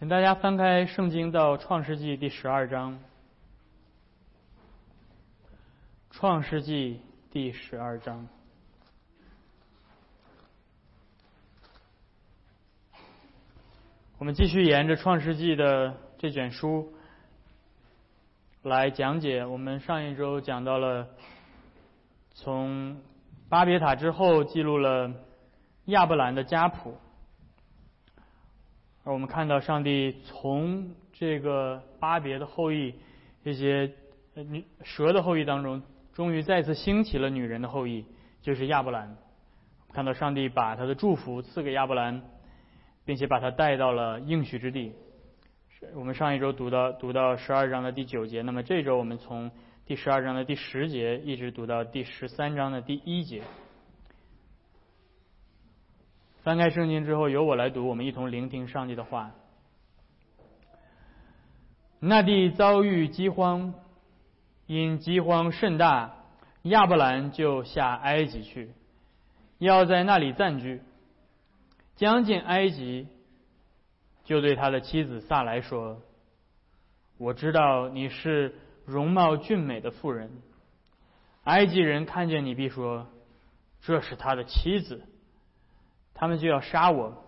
请大家翻开圣经到创世纪第十二章。创世纪第十二章，我们继续沿着创世纪的这卷书来讲解。我们上一周讲到了从巴别塔之后，记录了亚伯兰的家谱。而我们看到，上帝从这个巴别的后裔，这些女蛇的后裔当中，终于再次兴起了女人的后裔，就是亚伯兰。看到上帝把他的祝福赐给亚伯兰，并且把他带到了应许之地。我们上一周读到读到十二章的第九节，那么这周我们从第十二章的第十节一直读到第十三章的第一节。翻开圣经之后，由我来读，我们一同聆听上帝的话。那地遭遇饥荒，因饥荒甚大，亚伯兰就下埃及去，要在那里暂居。将近埃及，就对他的妻子萨来说：“我知道你是容貌俊美的妇人，埃及人看见你必说，这是他的妻子。”他们就要杀我，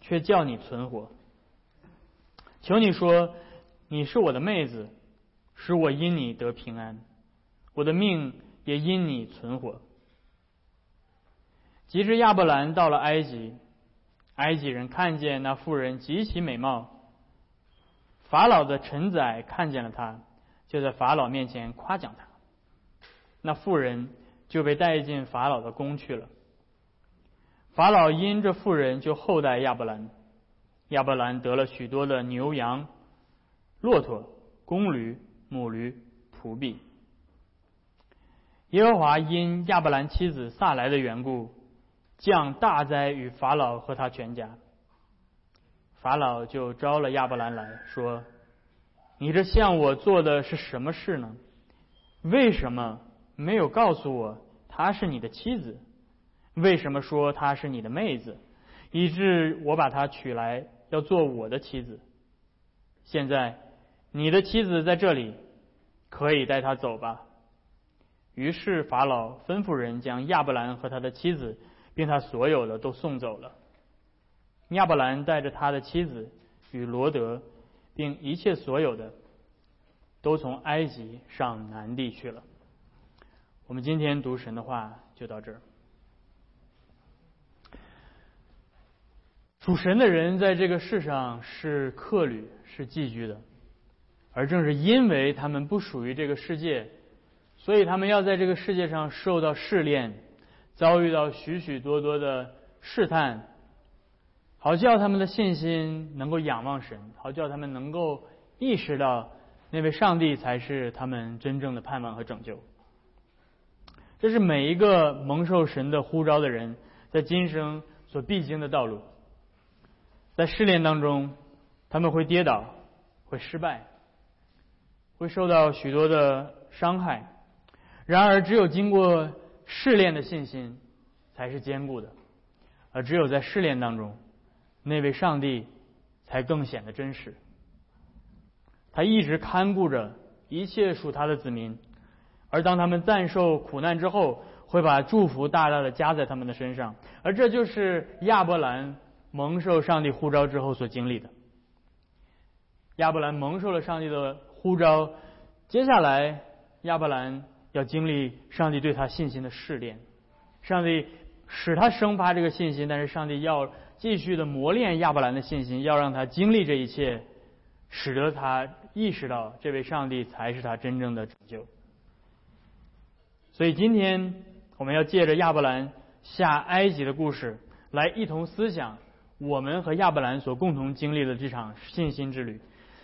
却叫你存活。求你说，你是我的妹子，使我因你得平安，我的命也因你存活。及至亚伯兰到了埃及，埃及人看见那妇人极其美貌，法老的臣宰看见了他，就在法老面前夸奖他。那妇人就被带进法老的宫去了。法老因这妇人就厚待亚伯兰，亚伯兰得了许多的牛羊、骆驼、公驴、母驴、仆婢。耶和华因亚伯兰妻子萨来的缘故，降大灾与法老和他全家。法老就招了亚伯兰来说：“你这向我做的是什么事呢？为什么没有告诉我她是你的妻子？”为什么说她是你的妹子，以致我把她娶来要做我的妻子？现在你的妻子在这里，可以带她走吧。于是法老吩咐人将亚伯兰和他的妻子，并他所有的都送走了。亚伯兰带着他的妻子与罗德，并一切所有的，都从埃及上南地去了。我们今天读神的话就到这儿。属神的人在这个世上是客旅，是寄居的，而正是因为他们不属于这个世界，所以他们要在这个世界上受到试炼，遭遇到许许多多的试探，好叫他们的信心能够仰望神，好叫他们能够意识到那位上帝才是他们真正的盼望和拯救。这是每一个蒙受神的呼召的人在今生所必经的道路。在试炼当中，他们会跌倒，会失败，会受到许多的伤害。然而，只有经过试炼的信心才是坚固的，而只有在试炼当中，那位上帝才更显得真实。他一直看顾着一切属他的子民，而当他们暂受苦难之后，会把祝福大大的加在他们的身上。而这就是亚伯兰。蒙受上帝呼召之后所经历的，亚伯兰蒙受了上帝的呼召，接下来亚伯兰要经历上帝对他信心的试炼，上帝使他生发这个信心，但是上帝要继续的磨练亚伯兰的信心，要让他经历这一切，使得他意识到这位上帝才是他真正的拯救。所以今天我们要借着亚伯兰下埃及的故事来一同思想。我们和亚伯兰所共同经历的这场信心之旅，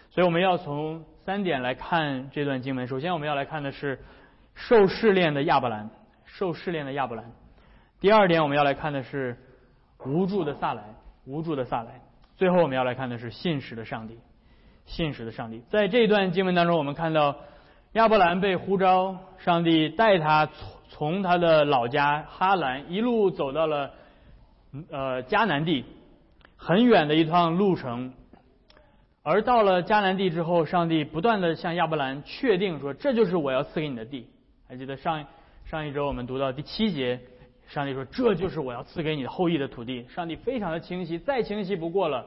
所以我们要从三点来看这段经文。首先，我们要来看的是受试炼的亚伯兰，受试炼的亚伯兰。第二点，我们要来看的是无助的萨来，无助的萨来。最后，我们要来看的是信实的上帝，信实的上帝。在这段经文当中，我们看到亚伯兰被呼召，上帝带他从从他的老家哈兰一路走到了呃迦南地。很远的一趟路程，而到了迦南地之后，上帝不断的向亚伯兰确定说：“这就是我要赐给你的地。”还记得上上一周我们读到第七节，上帝说：“这就是我要赐给你的后裔的土地。”上帝非常的清晰，再清晰不过了，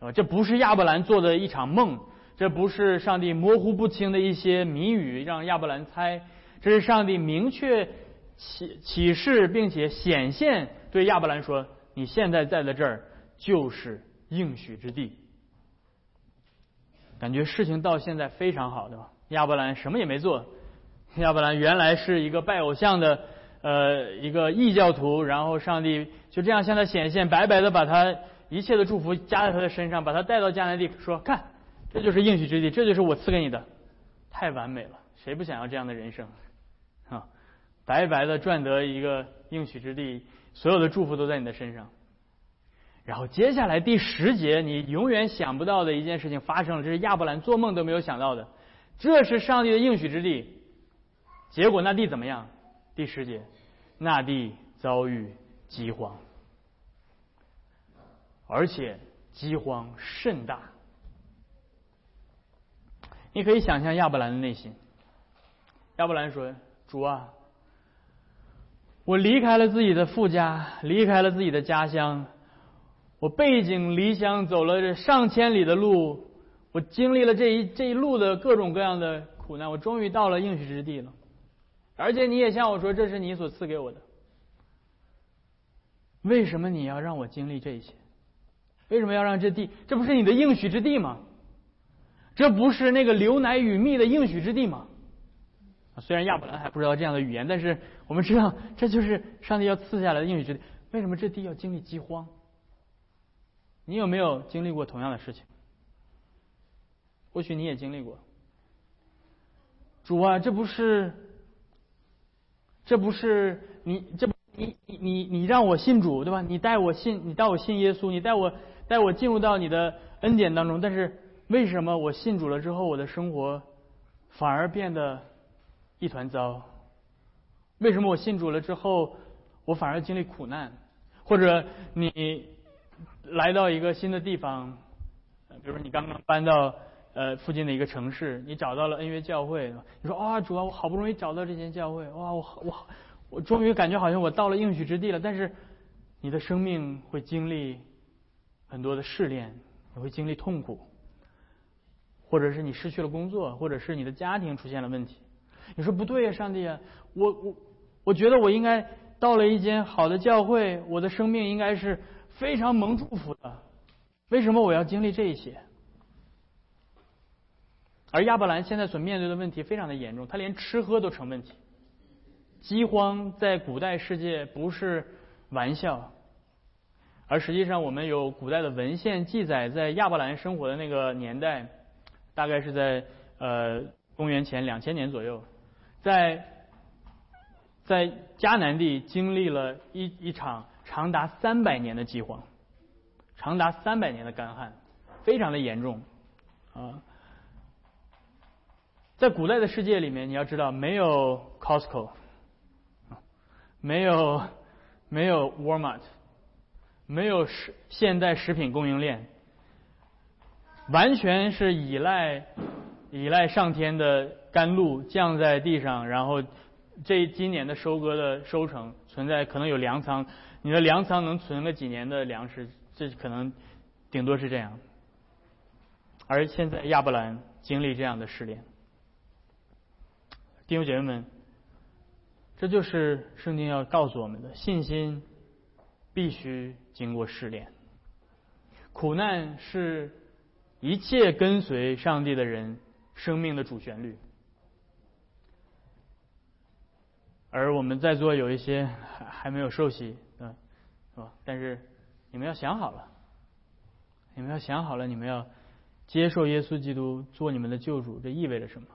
啊，这不是亚伯兰做的一场梦，这不是上帝模糊不清的一些谜语让亚伯兰猜，这是上帝明确启启示并且显现对亚伯兰说：“你现在在的这儿就是应许之地。”感觉事情到现在非常好，对吧？亚伯兰什么也没做。亚伯兰原来是一个拜偶像的，呃，一个异教徒，然后上帝就这样向他显现，白白的把他一切的祝福加在他的身上，把他带到迦南地，说：“看，这就是应许之地，这就是我赐给你的，太完美了，谁不想要这样的人生啊？白白的赚得一个应许之地，所有的祝福都在你的身上。”然后接下来第十节，你永远想不到的一件事情发生了，这是亚伯兰做梦都没有想到的。这是上帝的应许之地，结果那地怎么样？第十节，那地遭遇饥荒，而且饥荒甚大。你可以想象亚伯兰的内心。亚伯兰说：“主啊，我离开了自己的父家，离开了自己的家乡。”我背井离乡走了这上千里的路，我经历了这一这一路的各种各样的苦难，我终于到了应许之地了。而且你也向我说，这是你所赐给我的。为什么你要让我经历这一切？为什么要让这地？这不是你的应许之地吗？这不是那个流奶与蜜的应许之地吗？虽然亚伯兰还不知道这样的语言，但是我们知道这就是上帝要赐下来的应许之地。为什么这地要经历饥荒？你有没有经历过同样的事情？或许你也经历过。主啊，这不是，这不是你，这你你你你让我信主对吧？你带我信，你带我信耶稣，你带我带我进入到你的恩典当中。但是为什么我信主了之后，我的生活反而变得一团糟？为什么我信主了之后，我反而经历苦难？或者你？来到一个新的地方，比如说你刚刚搬到呃附近的一个城市，你找到了恩约教会，你说啊主啊，我好不容易找到这间教会，哇，我我我终于感觉好像我到了应许之地了。但是你的生命会经历很多的试炼，你会经历痛苦，或者是你失去了工作，或者是你的家庭出现了问题。你说不对呀，上帝啊，我我我觉得我应该到了一间好的教会，我的生命应该是。非常蒙祝福的，为什么我要经历这一些？而亚伯兰现在所面对的问题非常的严重，他连吃喝都成问题。饥荒在古代世界不是玩笑，而实际上我们有古代的文献记载，在亚伯兰生活的那个年代，大概是在呃公元前两千年左右，在在迦南地经历了一一场。长达三百年的饥荒，长达三百年的干旱，非常的严重啊！在古代的世界里面，你要知道，没有 Costco，没有没有 Walmart，没有食现代食品供应链，完全是依赖依赖上天的甘露降在地上，然后这今年的收割的收成存在可能有粮仓。你的粮仓能存个几年的粮食？这可能顶多是这样。而现在亚伯兰经历这样的试炼，弟兄姐妹们，这就是圣经要告诉我们的：信心必须经过试炼。苦难是一切跟随上帝的人生命的主旋律。而我们在座有一些还还没有受洗。是吧？但是你们要想好了，你们要想好了，你们要接受耶稣基督做你们的救主，这意味着什么？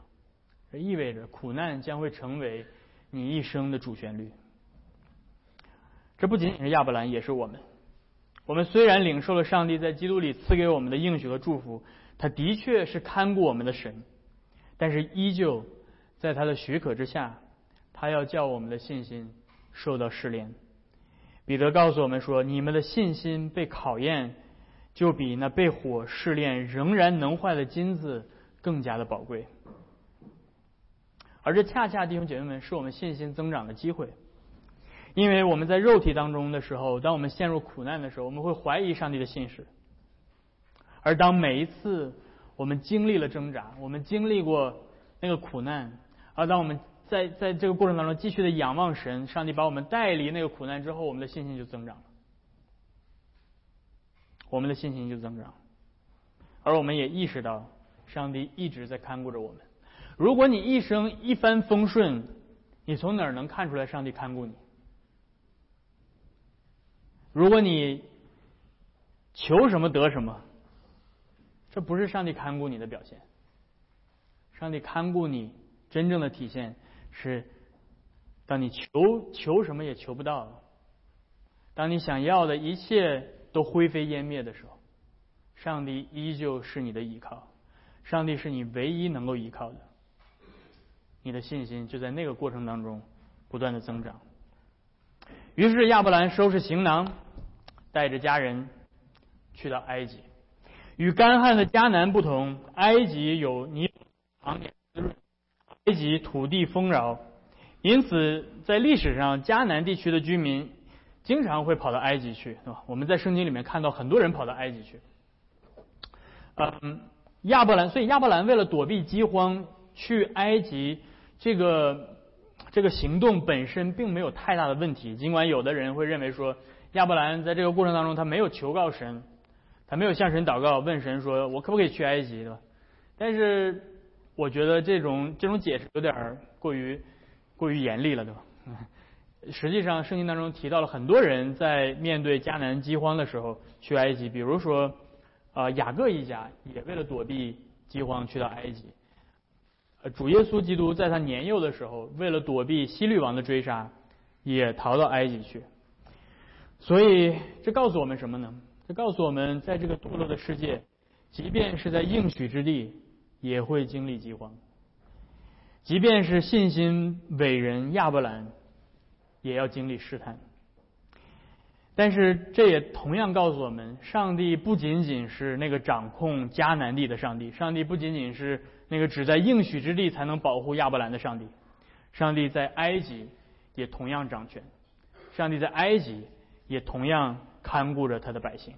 这意味着苦难将会成为你一生的主旋律。这不仅仅是亚伯兰，也是我们。我们虽然领受了上帝在基督里赐给我们的应许和祝福，他的确是看顾我们的神，但是依旧在他的许可之下，他要叫我们的信心受到试炼。彼得告诉我们说：“你们的信心被考验，就比那被火试炼仍然能坏的金子更加的宝贵。而这恰恰弟兄姐妹们是我们信心增长的机会，因为我们在肉体当中的时候，当我们陷入苦难的时候，我们会怀疑上帝的信实；而当每一次我们经历了挣扎，我们经历过那个苦难，而当我们在在这个过程当中继续的仰望神，上帝把我们带离那个苦难之后，我们的信心就增长了，我们的信心就增长，而我们也意识到上帝一直在看顾着我们。如果你一生一帆风顺，你从哪儿能看出来上帝看顾你？如果你求什么得什么，这不是上帝看顾你的表现。上帝看顾你真正的体现是，当你求求什么也求不到了，当你想要的一切都灰飞烟灭的时候，上帝依旧是你的依靠，上帝是你唯一能够依靠的。你的信心就在那个过程当中不断的增长。于是亚伯兰收拾行囊，带着家人去到埃及。与干旱的迦南不同，埃及有泥常年，埃及土地丰饶，因此在历史上迦南地区的居民经常会跑到埃及去，对吧？我们在圣经里面看到很多人跑到埃及去。嗯，亚伯兰，所以亚伯兰为了躲避饥荒去埃及。这个这个行动本身并没有太大的问题，尽管有的人会认为说亚伯兰在这个过程当中他没有求告神，他没有向神祷告问神说我可不可以去埃及，对吧？但是我觉得这种这种解释有点过于过于严厉了，对吧？实际上圣经当中提到了很多人在面对迦南饥荒的时候去埃及，比如说啊雅各一家也为了躲避饥荒去到埃及。主耶稣基督在他年幼的时候，为了躲避希律王的追杀，也逃到埃及去。所以，这告诉我们什么呢？这告诉我们，在这个堕落的世界，即便是在应许之地，也会经历饥荒；即便是信心伟人亚伯兰，也要经历试探。但是，这也同样告诉我们，上帝不仅仅是那个掌控迦南地的上帝，上帝不仅仅是。那个只在应许之地才能保护亚伯兰的上帝，上帝在埃及也同样掌权，上帝在埃及也同样看顾着他的百姓。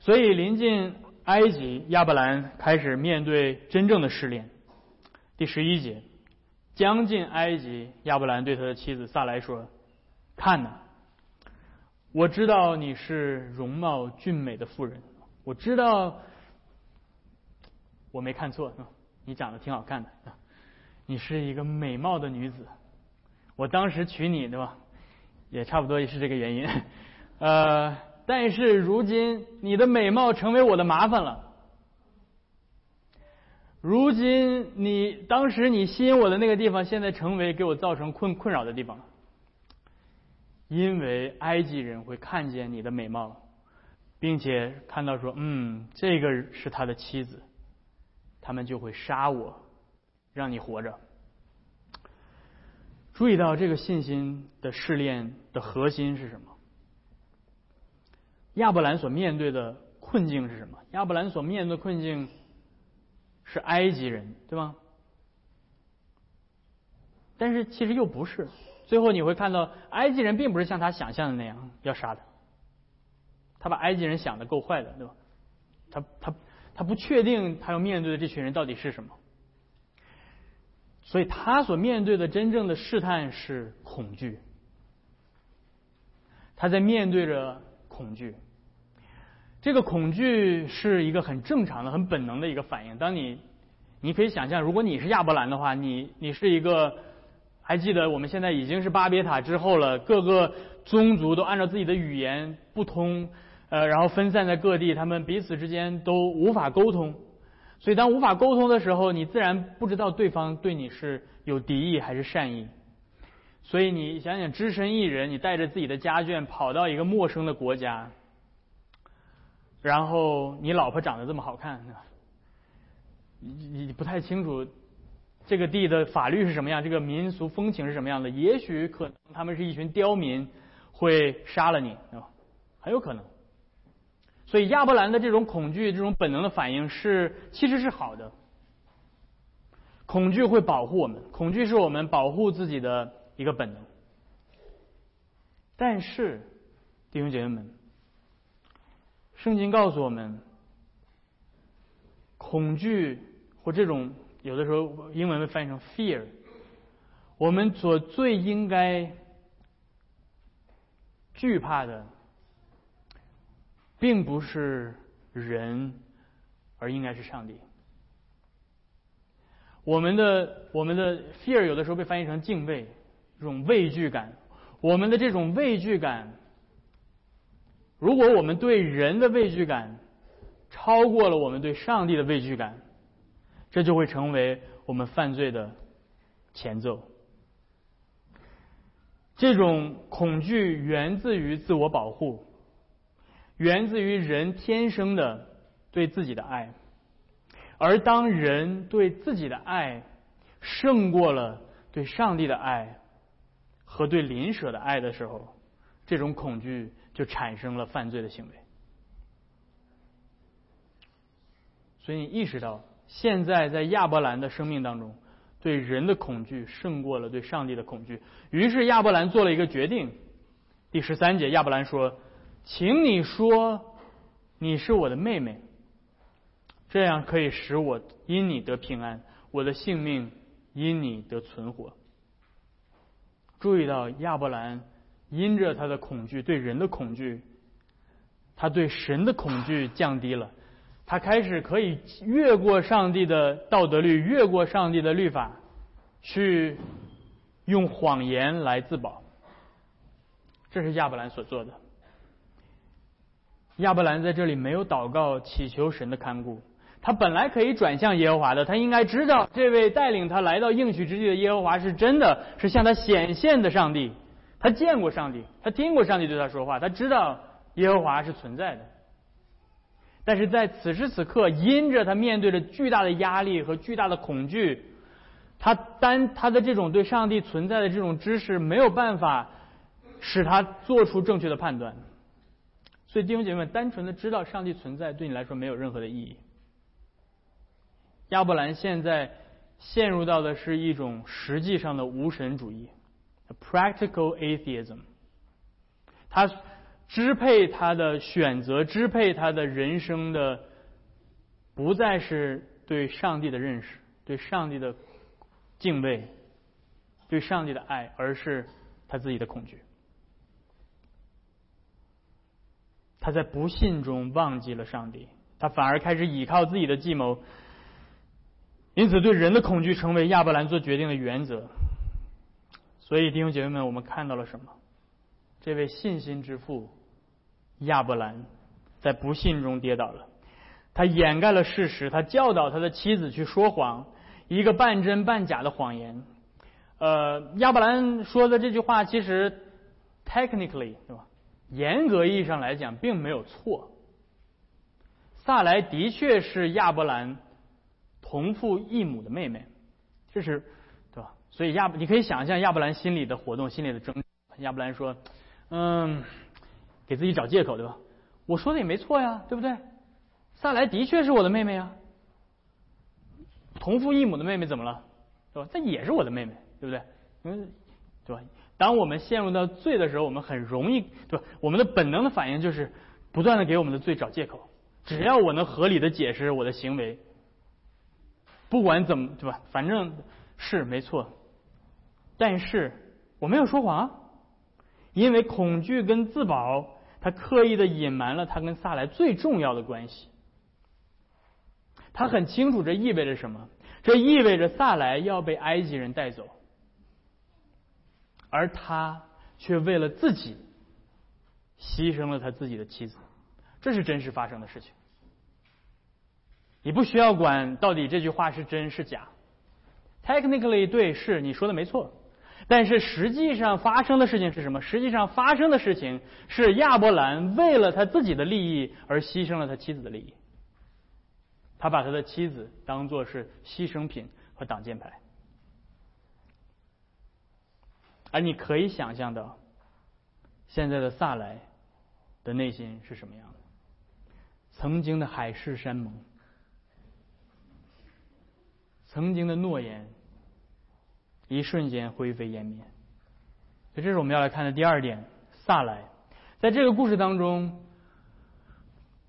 所以临近埃及，亚伯兰开始面对真正的试炼。第十一节，将近埃及，亚伯兰对他的妻子萨来说：“看呐，我知道你是容貌俊美的妇人，我知道。”我没看错，你长得挺好看的，你是一个美貌的女子。我当时娶你，对吧？也差不多也是这个原因。呃，但是如今你的美貌成为我的麻烦了。如今你当时你吸引我的那个地方，现在成为给我造成困困扰的地方。因为埃及人会看见你的美貌，并且看到说，嗯，这个是他的妻子。他们就会杀我，让你活着。注意到这个信心的试炼的核心是什么？亚伯兰所面对的困境是什么？亚伯兰所面对的困境是埃及人，对吗？但是其实又不是。最后你会看到，埃及人并不是像他想象的那样要杀他。他把埃及人想的够坏的，对吧？他他。他不确定他要面对的这群人到底是什么，所以他所面对的真正的试探是恐惧。他在面对着恐惧，这个恐惧是一个很正常的、很本能的一个反应。当你，你可以想象，如果你是亚伯兰的话，你你是一个，还记得我们现在已经是巴别塔之后了，各个宗族都按照自己的语言不通。呃，然后分散在各地，他们彼此之间都无法沟通，所以当无法沟通的时候，你自然不知道对方对你是有敌意还是善意。所以你想想，只身一人，你带着自己的家眷跑到一个陌生的国家，然后你老婆长得这么好看，你你不太清楚这个地的法律是什么样，这个民俗风情是什么样的？也许可能他们是一群刁民，会杀了你，很有可能。所以亚伯兰的这种恐惧、这种本能的反应是其实是好的。恐惧会保护我们，恐惧是我们保护自己的一个本能。但是，弟兄姐妹们，圣经告诉我们，恐惧或这种有的时候英文被翻译成 fear，我们所最应该惧怕的，并不是人，而应该是上帝。我们的我们的 fear 有的时候被翻译成敬畏，这种畏惧感。我们的这种畏惧感，如果我们对人的畏惧感超过了我们对上帝的畏惧感，这就会成为我们犯罪的前奏。这种恐惧源自于自我保护，源自于人天生的对自己的爱。而当人对自己的爱胜过了对上帝的爱和对邻舍的爱的时候，这种恐惧就产生了犯罪的行为。所以你意识到，现在在亚伯兰的生命当中，对人的恐惧胜过了对上帝的恐惧。于是亚伯兰做了一个决定。第十三节，亚伯兰说：“请你说你是我的妹妹。”这样可以使我因你得平安，我的性命因你得存活。注意到亚伯兰因着他的恐惧，对人的恐惧，他对神的恐惧降低了，他开始可以越过上帝的道德律，越过上帝的律法，去用谎言来自保。这是亚伯兰所做的。亚伯兰在这里没有祷告祈求神的看顾。他本来可以转向耶和华的，他应该知道这位带领他来到应许之地的耶和华是真的是向他显现的上帝。他见过上帝，他听过上帝对他说话，他知道耶和华是存在的。但是在此时此刻，因着他面对着巨大的压力和巨大的恐惧，他单他的这种对上帝存在的这种知识没有办法使他做出正确的判断。所以弟兄姐妹们，单纯的知道上帝存在对你来说没有任何的意义。亚伯兰现在陷入到的是一种实际上的无神主义 （practical atheism）。他支配他的选择，支配他的人生的，不再是对上帝的认识、对上帝的敬畏、对上帝的爱，而是他自己的恐惧。他在不信中忘记了上帝，他反而开始倚靠自己的计谋。因此，对人的恐惧成为亚伯兰做决定的原则。所以，弟兄姐妹们，我们看到了什么？这位信心之父亚伯兰在不信中跌倒了。他掩盖了事实，他教导他的妻子去说谎，一个半真半假的谎言。呃，亚伯兰说的这句话，其实 technically 对吧？严格意义上来讲，并没有错。萨莱的确是亚伯兰。同父异母的妹妹，这是对吧？所以亚你可以想象亚伯兰心里的活动，心里的争。亚伯兰说：“嗯，给自己找借口，对吧？我说的也没错呀，对不对？萨莱的确是我的妹妹呀。同父异母的妹妹怎么了？对吧？她也是我的妹妹，对不对？嗯，对吧？当我们陷入到罪的时候，我们很容易，对吧？我们的本能的反应就是不断的给我们的罪找借口。只要我能合理的解释我的行为。”不管怎么对吧，反正是没错。但是我没有说谎，因为恐惧跟自保，他刻意的隐瞒了他跟萨莱最重要的关系。他很清楚这意味着什么，这意味着萨莱要被埃及人带走，而他却为了自己牺牲了他自己的妻子，这是真实发生的事情。你不需要管到底这句话是真是假，technically 对，是你说的没错，但是实际上发生的事情是什么？实际上发生的事情是亚伯兰为了他自己的利益而牺牲了他妻子的利益，他把他的妻子当做是牺牲品和挡箭牌，而你可以想象到现在的萨莱的内心是什么样的？曾经的海誓山盟，曾经的诺言，一瞬间灰飞烟灭。所以，这是我们要来看的第二点。萨莱，在这个故事当中，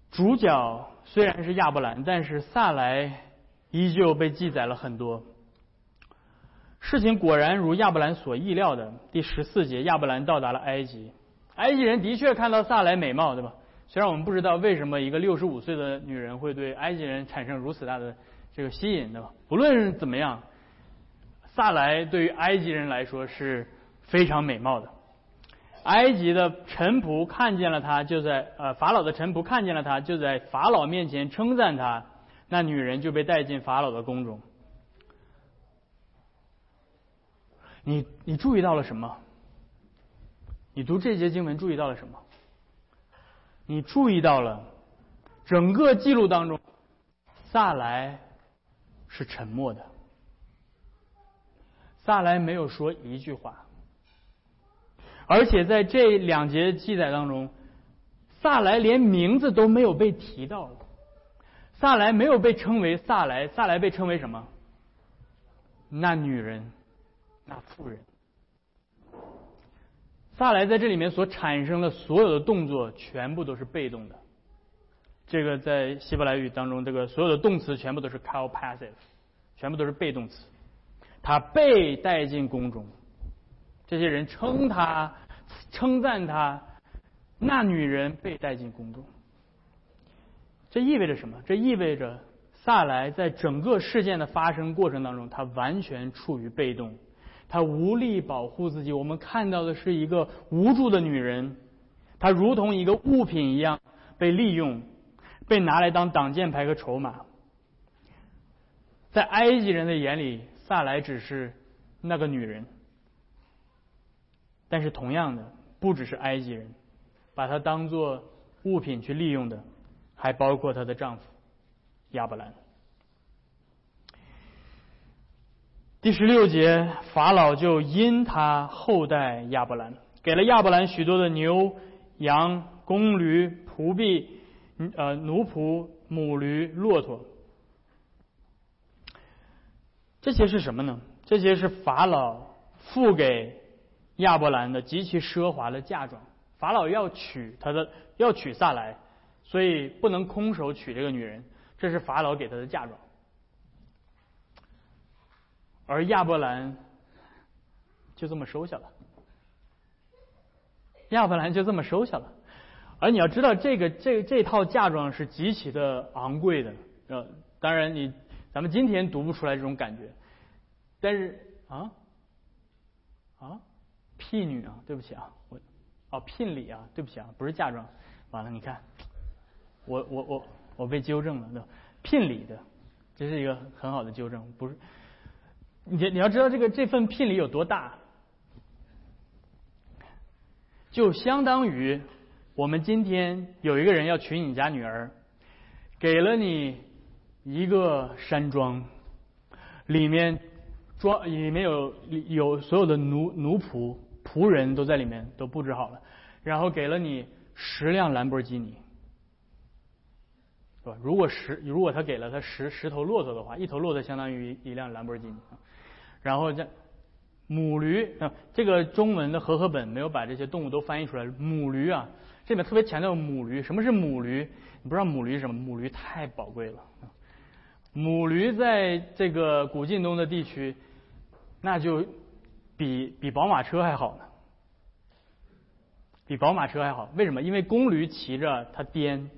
主角虽然是亚伯兰，但是萨莱依旧被记载了很多。事情果然如亚伯兰所意料的，第十四节，亚伯兰到达了埃及。埃及人的确看到萨莱美貌，对吧？虽然我们不知道为什么一个六十五岁的女人会对埃及人产生如此大的这个吸引，对吧？不论怎么样，萨莱对于埃及人来说是非常美貌的。埃及的臣仆看见了他，就在呃法老的臣仆看见了他，就在法老面前称赞他。那女人就被带进法老的宫中。你你注意到了什么？你读这节经文注意到了什么？你注意到了整个记录当中，萨莱是沉默的，萨莱没有说一句话，而且在这两节记载当中，萨莱连名字都没有被提到，萨莱没有被称为萨莱，萨莱被称为什么？那女人，那妇人。萨莱在这里面所产生的所有的动作，全部都是被动的。这个在希伯来语当中，这个所有的动词全部都是 call passive，全部都是被动词。他被带进宫中，这些人称他、称赞他，那女人被带进宫中。这意味着什么？这意味着萨莱在整个事件的发生过程当中，他完全处于被动。她无力保护自己，我们看到的是一个无助的女人，她如同一个物品一样被利用，被拿来当挡箭牌和筹码。在埃及人的眼里，萨莱只是那个女人，但是同样的，不只是埃及人，把她当做物品去利用的，还包括她的丈夫亚伯兰。第十六节，法老就因他后代亚伯兰，给了亚伯兰许多的牛、羊、公驴、仆婢、嗯呃奴仆、母驴、骆驼。这些是什么呢？这些是法老付给亚伯兰的极其奢华的嫁妆。法老要娶他的，要娶萨来，所以不能空手娶这个女人。这是法老给他的嫁妆。而亚伯兰就这么收下了，亚伯兰就这么收下了。而你要知道，这个这这套嫁妆是极其的昂贵的。呃，当然你咱们今天读不出来这种感觉，但是啊啊，聘女啊，对不起啊，我哦聘礼啊，对不起啊，不是嫁妆。完了，你看，我我我我被纠正了，对吧？聘礼的，这是一个很好的纠正，不是。你你要知道这个这份聘礼有多大，就相当于我们今天有一个人要娶你家女儿，给了你一个山庄，里面庄里面有有所有的奴奴仆仆人都在里面都布置好了，然后给了你十辆兰博基尼，是吧？如果十如果他给了他十十头骆驼的话，一头骆驼相当于一辆兰博基尼。然后这母驴啊，这个中文的和合本没有把这些动物都翻译出来。母驴啊，这里面特别强调母驴。什么是母驴？你不知道母驴是什么？母驴太宝贵了。母驴在这个古晋东的地区，那就比比宝马车还好呢。比宝马车还好，为什么？因为公驴骑着它颠，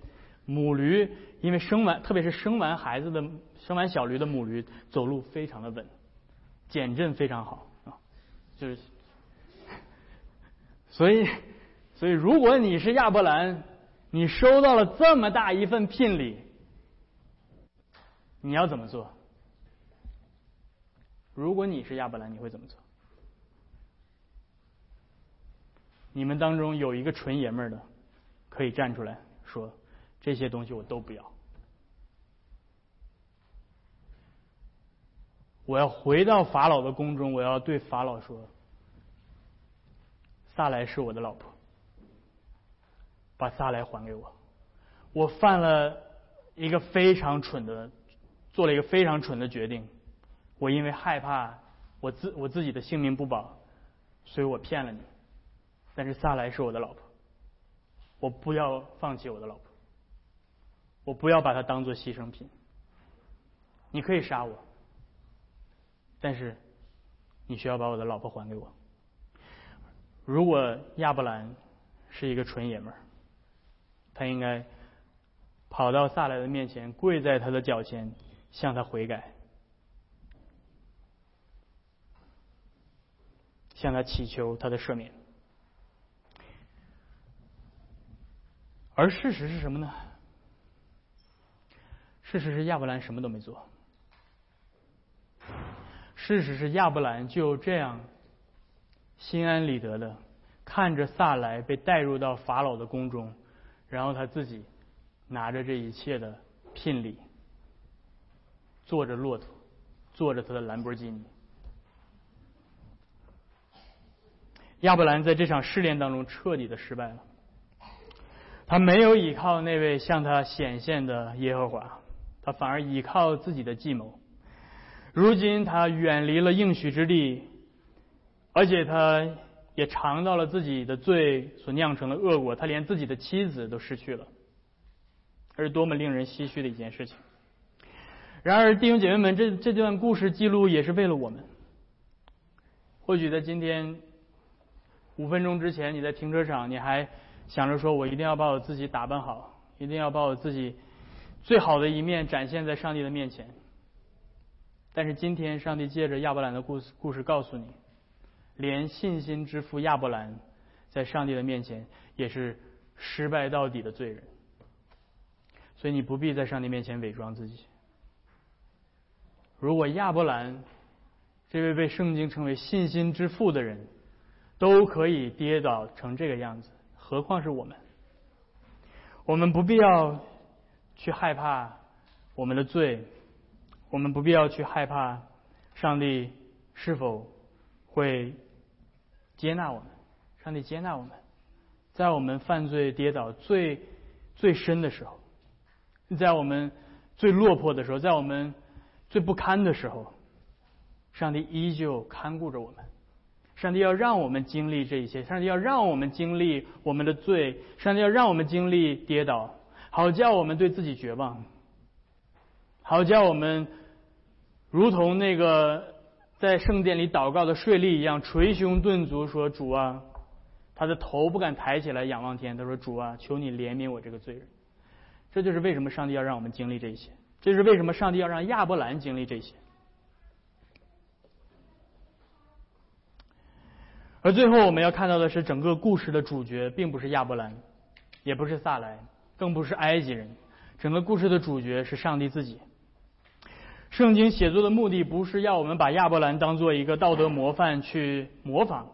母驴因为生完，特别是生完孩子的、生完小驴的母驴，走路非常的稳。减震非常好啊，就是，所以，所以如果你是亚伯兰，你收到了这么大一份聘礼，你要怎么做？如果你是亚伯兰，你会怎么做？你们当中有一个纯爷们儿的，可以站出来说：这些东西我都不要。我要回到法老的宫中，我要对法老说：“萨莱是我的老婆，把萨莱还给我。我犯了一个非常蠢的，做了一个非常蠢的决定。我因为害怕我自我自己的性命不保，所以我骗了你。但是萨莱是我的老婆，我不要放弃我的老婆，我不要把她当做牺牲品。你可以杀我，但是你需要把我的老婆还给我。如果亚伯兰是一个纯爷们儿，他应该跑到萨莱的面前，跪在他的脚前，向他悔改，向他祈求他的赦免。而事实是什么呢？事实是亚伯兰什么都没做。事实是亚伯兰就这样心安理得的看着萨来被带入到法老的宫中，然后他自己拿着这一切的聘礼，坐着骆驼，坐着他的兰博基尼。亚伯兰在这场试炼当中彻底的失败了。他没有依靠那位向他显现的耶和华，他反而依靠自己的计谋。如今他远离了应许之地，而且他也尝到了自己的罪所酿成的恶果，他连自己的妻子都失去了，这是多么令人唏嘘的一件事情。然而，弟兄姐妹们，这这段故事记录也是为了我们。或许在今天五分钟之前，你在停车场，你还。想着说，我一定要把我自己打扮好，一定要把我自己最好的一面展现在上帝的面前。但是今天，上帝借着亚伯兰的故事，故事告诉你，连信心之父亚伯兰在上帝的面前也是失败到底的罪人。所以你不必在上帝面前伪装自己。如果亚伯兰这位被圣经称为信心之父的人，都可以跌倒成这个样子。何况是我们，我们不必要去害怕我们的罪，我们不必要去害怕上帝是否会接纳我们。上帝接纳我们，在我们犯罪跌倒最最深的时候，在我们最落魄的时候，在我们最不堪的时候，上帝依旧看顾着我们。上帝要让我们经历这一切，上帝要让我们经历我们的罪，上帝要让我们经历跌倒，好叫我们对自己绝望，好叫我们如同那个在圣殿里祷告的税吏一样，捶胸顿足说：“主啊！”他的头不敢抬起来仰望天，他说：“主啊，求你怜悯我这个罪人。”这就是为什么上帝要让我们经历这些，这是为什么上帝要让亚伯兰经历这些。而最后我们要看到的是，整个故事的主角并不是亚伯兰，也不是萨莱，更不是埃及人。整个故事的主角是上帝自己。圣经写作的目的不是要我们把亚伯兰当做一个道德模范去模仿，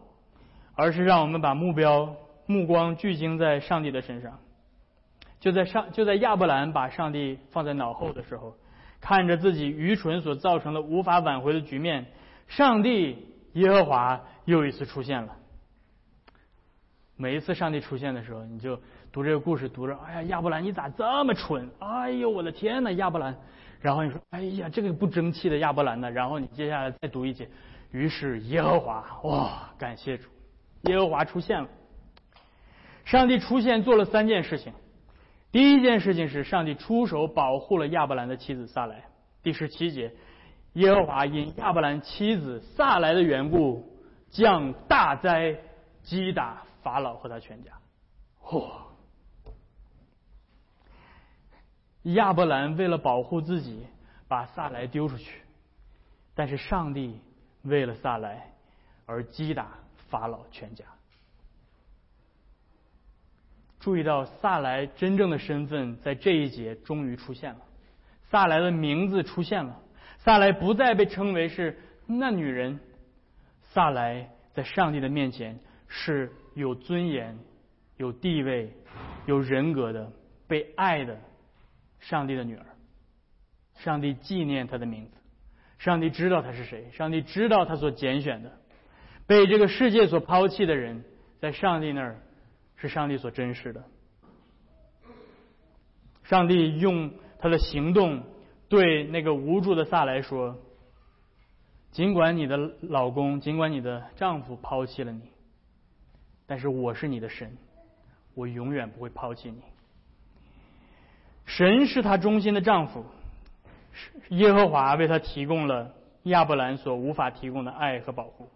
而是让我们把目标目光聚精在上帝的身上。就在上就在亚伯兰把上帝放在脑后的时候，看着自己愚蠢所造成的无法挽回的局面，上帝耶和华。又一次出现了。每一次上帝出现的时候，你就读这个故事，读着，哎呀，亚伯兰你咋这么蠢？哎呦，我的天呐，亚伯兰！然后你说，哎呀，这个不争气的亚伯兰呢？然后你接下来再读一节，于是耶和华，哇，感谢主，耶和华出现了。上帝出现做了三件事情。第一件事情是上帝出手保护了亚伯兰的妻子萨莱。第十七节，耶和华因亚伯兰妻子萨莱的缘故。降大灾，击打法老和他全家。嚯！亚伯兰为了保护自己，把萨莱丢出去，但是上帝为了萨莱而击打法老全家。注意到萨莱真正的身份在这一节终于出现了，萨莱的名字出现了，萨莱不再被称为是那女人。萨莱在上帝的面前是有尊严、有地位、有人格的、被爱的上帝的女儿。上帝纪念她的名字，上帝知道她是谁，上帝知道她所拣选的，被这个世界所抛弃的人，在上帝那儿是上帝所珍视的。上帝用他的行动对那个无助的萨来说：“尽管你的老公，尽管你的丈夫抛弃了你，但是我是你的神，我永远不会抛弃你。神是他忠心的丈夫，耶和华为他提供了亚伯兰所无法提供的爱和保护。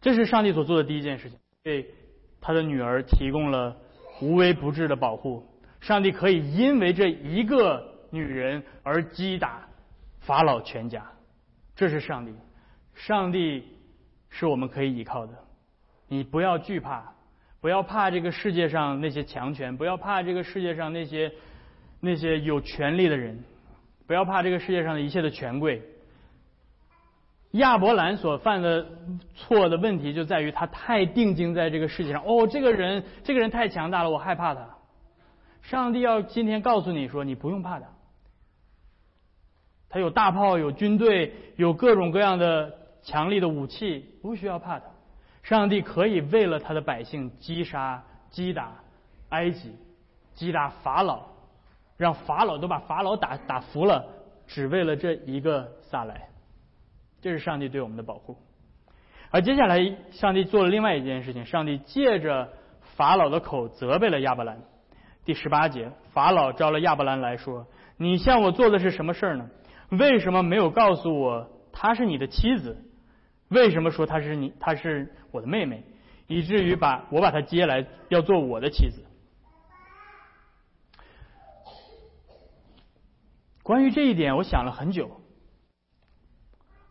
这是上帝所做的第一件事情，为他的女儿提供了无微不至的保护。”上帝可以因为这一个女人而击打法老全家，这是上帝。上帝是我们可以依靠的。你不要惧怕，不要怕这个世界上那些强权，不要怕这个世界上那些那些有权力的人，不要怕这个世界上的一切的权贵。亚伯兰所犯的错的问题就在于他太定睛在这个世界上。哦，这个人，这个人太强大了，我害怕他。上帝要今天告诉你说，你不用怕他。他有大炮，有军队，有各种各样的强力的武器，不需要怕他。上帝可以为了他的百姓击杀、击打埃及，击打法老，让法老都把法老打打服了，只为了这一个撒来。这是上帝对我们的保护。而接下来，上帝做了另外一件事情，上帝借着法老的口责备了亚伯兰。第十八节，法老招了亚伯兰来说：“你向我做的是什么事儿呢？为什么没有告诉我她是你的妻子？为什么说她是你，她是我的妹妹，以至于把我把她接来要做我的妻子？”关于这一点，我想了很久。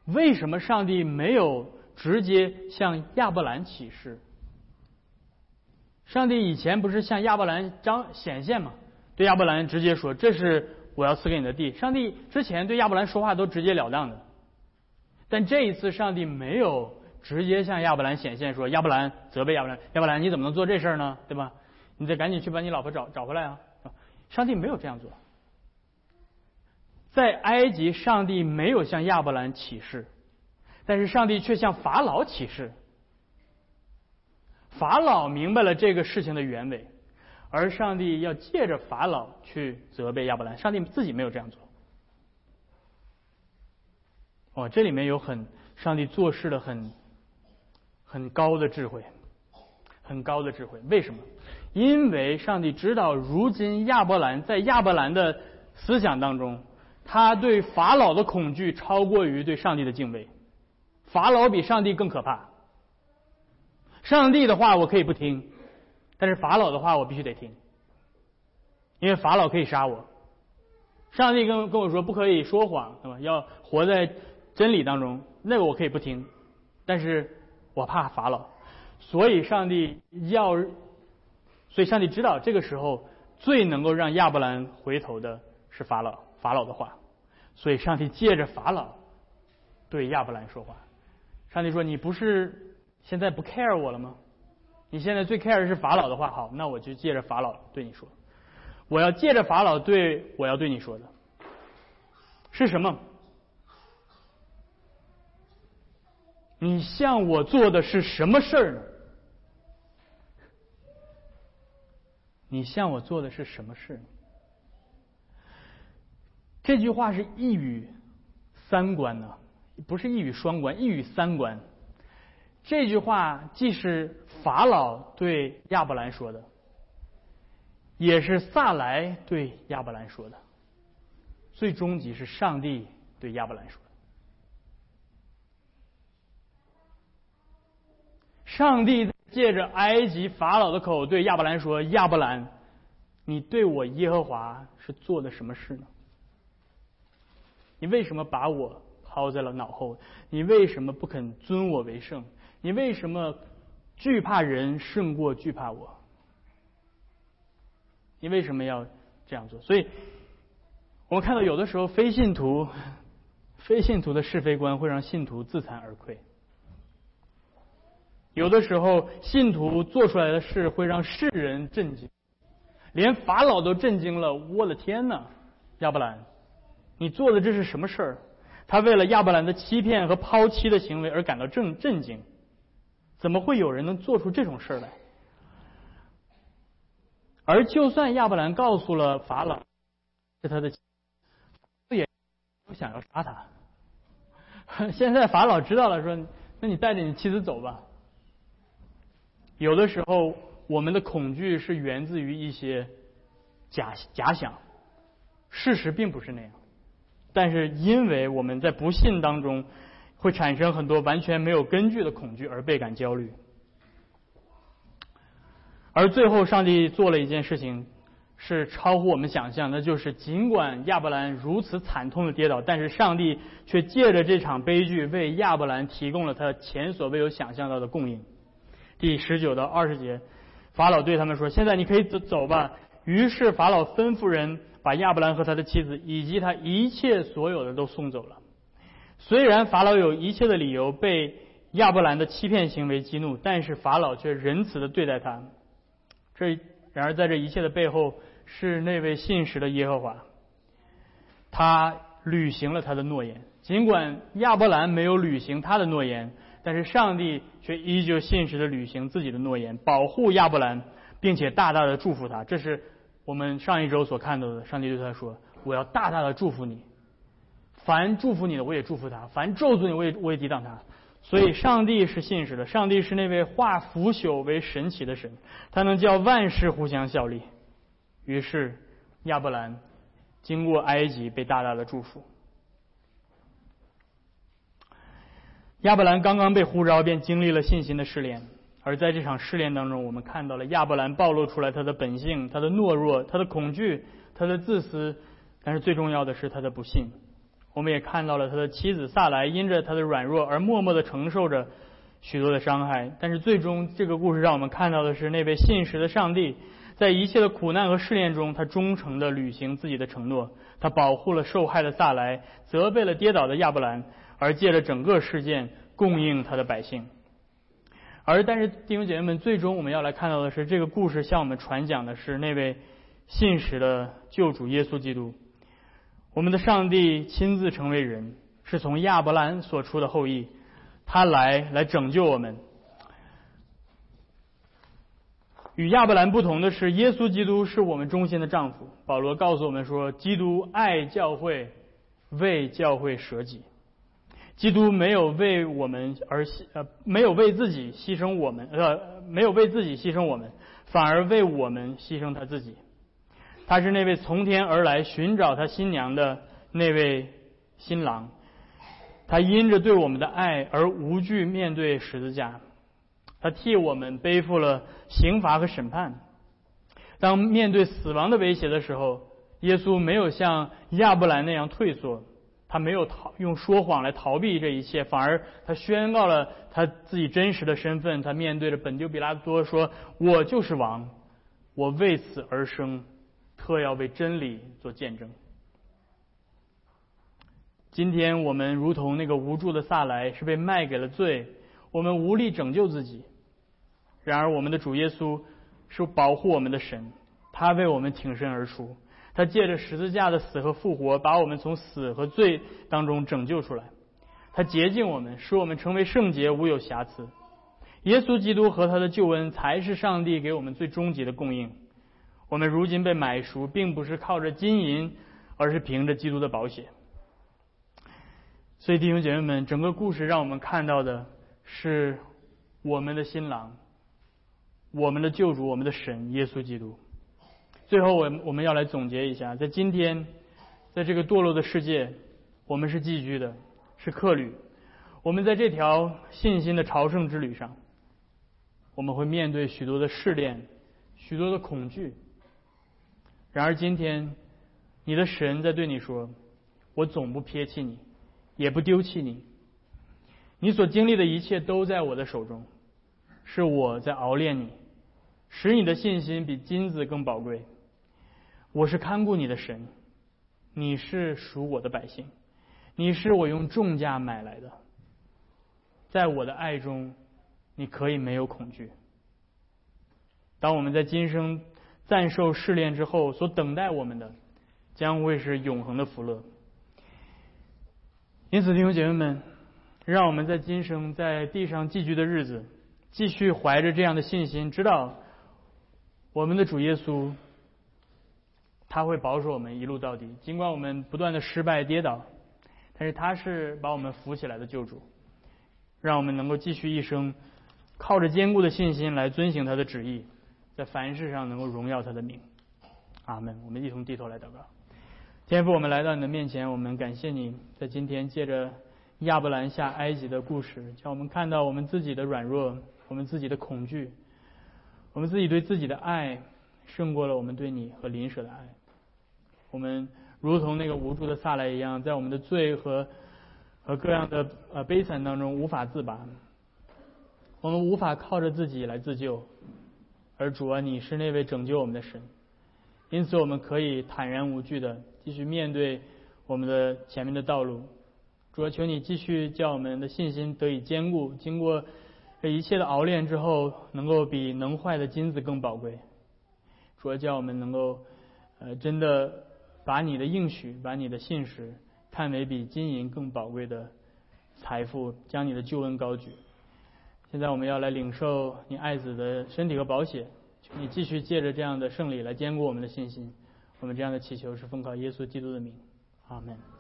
为什么上帝没有直接向亚伯兰启示？上帝以前不是向亚伯兰彰显现吗？对亚伯兰直接说：“这是我要赐给你的地。”上帝之前对亚伯兰说话都直截了当的，但这一次上帝没有直接向亚伯兰显现，说亚伯兰责备亚伯兰：“亚伯兰，你怎么能做这事儿呢？对吧？你得赶紧去把你老婆找找回来啊！”上帝没有这样做。在埃及，上帝没有向亚伯兰启示，但是上帝却向法老启示。法老明白了这个事情的原委，而上帝要借着法老去责备亚伯兰。上帝自己没有这样做。哦，这里面有很上帝做事的很很高的智慧，很高的智慧。为什么？因为上帝知道，如今亚伯兰在亚伯兰的思想当中，他对法老的恐惧超过于对上帝的敬畏。法老比上帝更可怕。上帝的话我可以不听，但是法老的话我必须得听，因为法老可以杀我。上帝跟跟我说不可以说谎，对吧？要活在真理当中，那个我可以不听，但是我怕法老，所以上帝要，所以上帝知道这个时候最能够让亚伯兰回头的是法老，法老的话，所以上帝借着法老对亚伯兰说话。上帝说：“你不是。”现在不 care 我了吗？你现在最 care 是法老的话，好，那我就借着法老对你说，我要借着法老对我要对你说的是什么？你向我做的是什么事儿呢？你向我做的是什么事？这句话是一语三关呢，不是一语双关，一语三关。这句话既是法老对亚伯兰说的，也是萨来对亚伯兰说的，最终极是上帝对亚伯兰说的。上帝借着埃及法老的口对亚伯兰说：“亚伯兰，你对我耶和华是做的什么事呢？你为什么把我抛在了脑后？你为什么不肯尊我为圣？”你为什么惧怕人胜过惧怕我？你为什么要这样做？所以，我们看到有的时候非信徒、非信徒的是非观会让信徒自惭而愧；有的时候信徒做出来的事会让世人震惊，连法老都震惊了。我的天哪，亚伯兰，你做的这是什么事儿？他为了亚伯兰的欺骗和抛弃的行为而感到震震惊。怎么会有人能做出这种事儿来？而就算亚伯兰告诉了法老，是他的，也不想要杀他。现在法老知道了，说：“那你带着你妻子走吧。”有的时候，我们的恐惧是源自于一些假假想，事实并不是那样。但是，因为我们在不信当中会产生很多完全没有根据的恐惧，而倍感焦虑。而最后，上帝做了一件事情，是超乎我们想象，那就是尽管亚伯兰如此惨痛的跌倒，但是上帝却借着这场悲剧，为亚伯兰提供了他前所未有想象到的供应。第十九到二十节，法老对他们说：“现在你可以走走吧。”于是法老吩咐人。把亚伯兰和他的妻子以及他一切所有的都送走了。虽然法老有一切的理由被亚伯兰的欺骗行为激怒，但是法老却仁慈的对待他。这然而在这一切的背后是那位信实的耶和华，他履行了他的诺言。尽管亚伯兰没有履行他的诺言，但是上帝却依旧信实的履行自己的诺言，保护亚伯兰，并且大大的祝福他。这是。我们上一周所看到的，上帝对他说：“我要大大的祝福你，凡祝福你的，我也祝福他；凡咒诅你，我也我也抵挡他。”所以，上帝是信实的，上帝是那位化腐朽为神奇的神，他能叫万事互相效力。于是，亚伯兰经过埃及，被大大的祝福。亚伯兰刚刚被呼召，便经历了信心的试炼。而在这场试炼当中，我们看到了亚伯兰暴露出来他的本性、他的懦弱、他的恐惧、他的自私，但是最重要的是他的不信。我们也看到了他的妻子萨莱因着他的软弱而默默的承受着许多的伤害。但是最终，这个故事让我们看到的是那位信实的上帝，在一切的苦难和试炼中，他忠诚的履行自己的承诺，他保护了受害的萨莱，责备了跌倒的亚伯兰，而借着整个事件供应他的百姓。而但是弟兄姐妹们，最终我们要来看到的是，这个故事向我们传讲的是那位信实的救主耶稣基督。我们的上帝亲自成为人，是从亚伯兰所出的后裔，他来来拯救我们。与亚伯兰不同的是，耶稣基督是我们中心的丈夫。保罗告诉我们说，基督爱教会，为教会舍己。基督没有为我们而牺呃，没有为自己牺牲我们呃，没有为自己牺牲我们，反而为我们牺牲他自己。他是那位从天而来寻找他新娘的那位新郎。他因着对我们的爱而无惧面对十字架，他替我们背负了刑罚和审判。当面对死亡的威胁的时候，耶稣没有像亚伯兰那样退缩。他没有逃用说谎来逃避这一切，反而他宣告了他自己真实的身份。他面对着本丢比拉多说：“我就是王，我为此而生，特要为真理做见证。”今天我们如同那个无助的萨莱，是被卖给了罪，我们无力拯救自己。然而我们的主耶稣是保护我们的神，他为我们挺身而出。他借着十字架的死和复活，把我们从死和罪当中拯救出来。他洁净我们，使我们成为圣洁，无有瑕疵。耶稣基督和他的救恩，才是上帝给我们最终极的供应。我们如今被买赎，并不是靠着金银，而是凭着基督的保险。所以弟兄姐妹们，整个故事让我们看到的是我们的新郎，我们的救主，我们的神耶稣基督。最后，我我们要来总结一下，在今天，在这个堕落的世界，我们是寄居的，是客旅。我们在这条信心的朝圣之旅上，我们会面对许多的试炼，许多的恐惧。然而，今天，你的神在对你说：“我总不撇弃你，也不丢弃你。你所经历的一切都在我的手中，是我在熬炼你，使你的信心比金子更宝贵。”我是看顾你的神，你是属我的百姓，你是我用重价买来的，在我的爱中，你可以没有恐惧。当我们在今生暂受试炼之后，所等待我们的，将会是永恒的福乐。因此，弟兄姐妹们，让我们在今生在地上寄居的日子，继续怀着这样的信心，知道我们的主耶稣。他会保守我们一路到底，尽管我们不断的失败跌倒，但是他是把我们扶起来的救主，让我们能够继续一生靠着坚固的信心来遵行他的旨意，在凡事上能够荣耀他的名。阿门。我们一同低头来祷告。天父，我们来到你的面前，我们感谢你在今天借着亚伯兰下埃及的故事，叫我们看到我们自己的软弱，我们自己的恐惧，我们自己对自己的爱胜过了我们对你和邻舍的爱。我们如同那个无助的萨来一样，在我们的罪和和各样的呃悲惨当中无法自拔，我们无法靠着自己来自救，而主啊，你是那位拯救我们的神，因此我们可以坦然无惧的继续面对我们的前面的道路。主啊，求你继续叫我们的信心得以坚固，经过这一切的熬炼之后，能够比能坏的金子更宝贵。主啊，叫我们能够呃真的。把你的应许，把你的信实看为比金银更宝贵的财富，将你的救恩高举。现在我们要来领受你爱子的身体和保险，你继续借着这样的胜利来坚固我们的信心。我们这样的祈求是奉靠耶稣基督的名，阿门。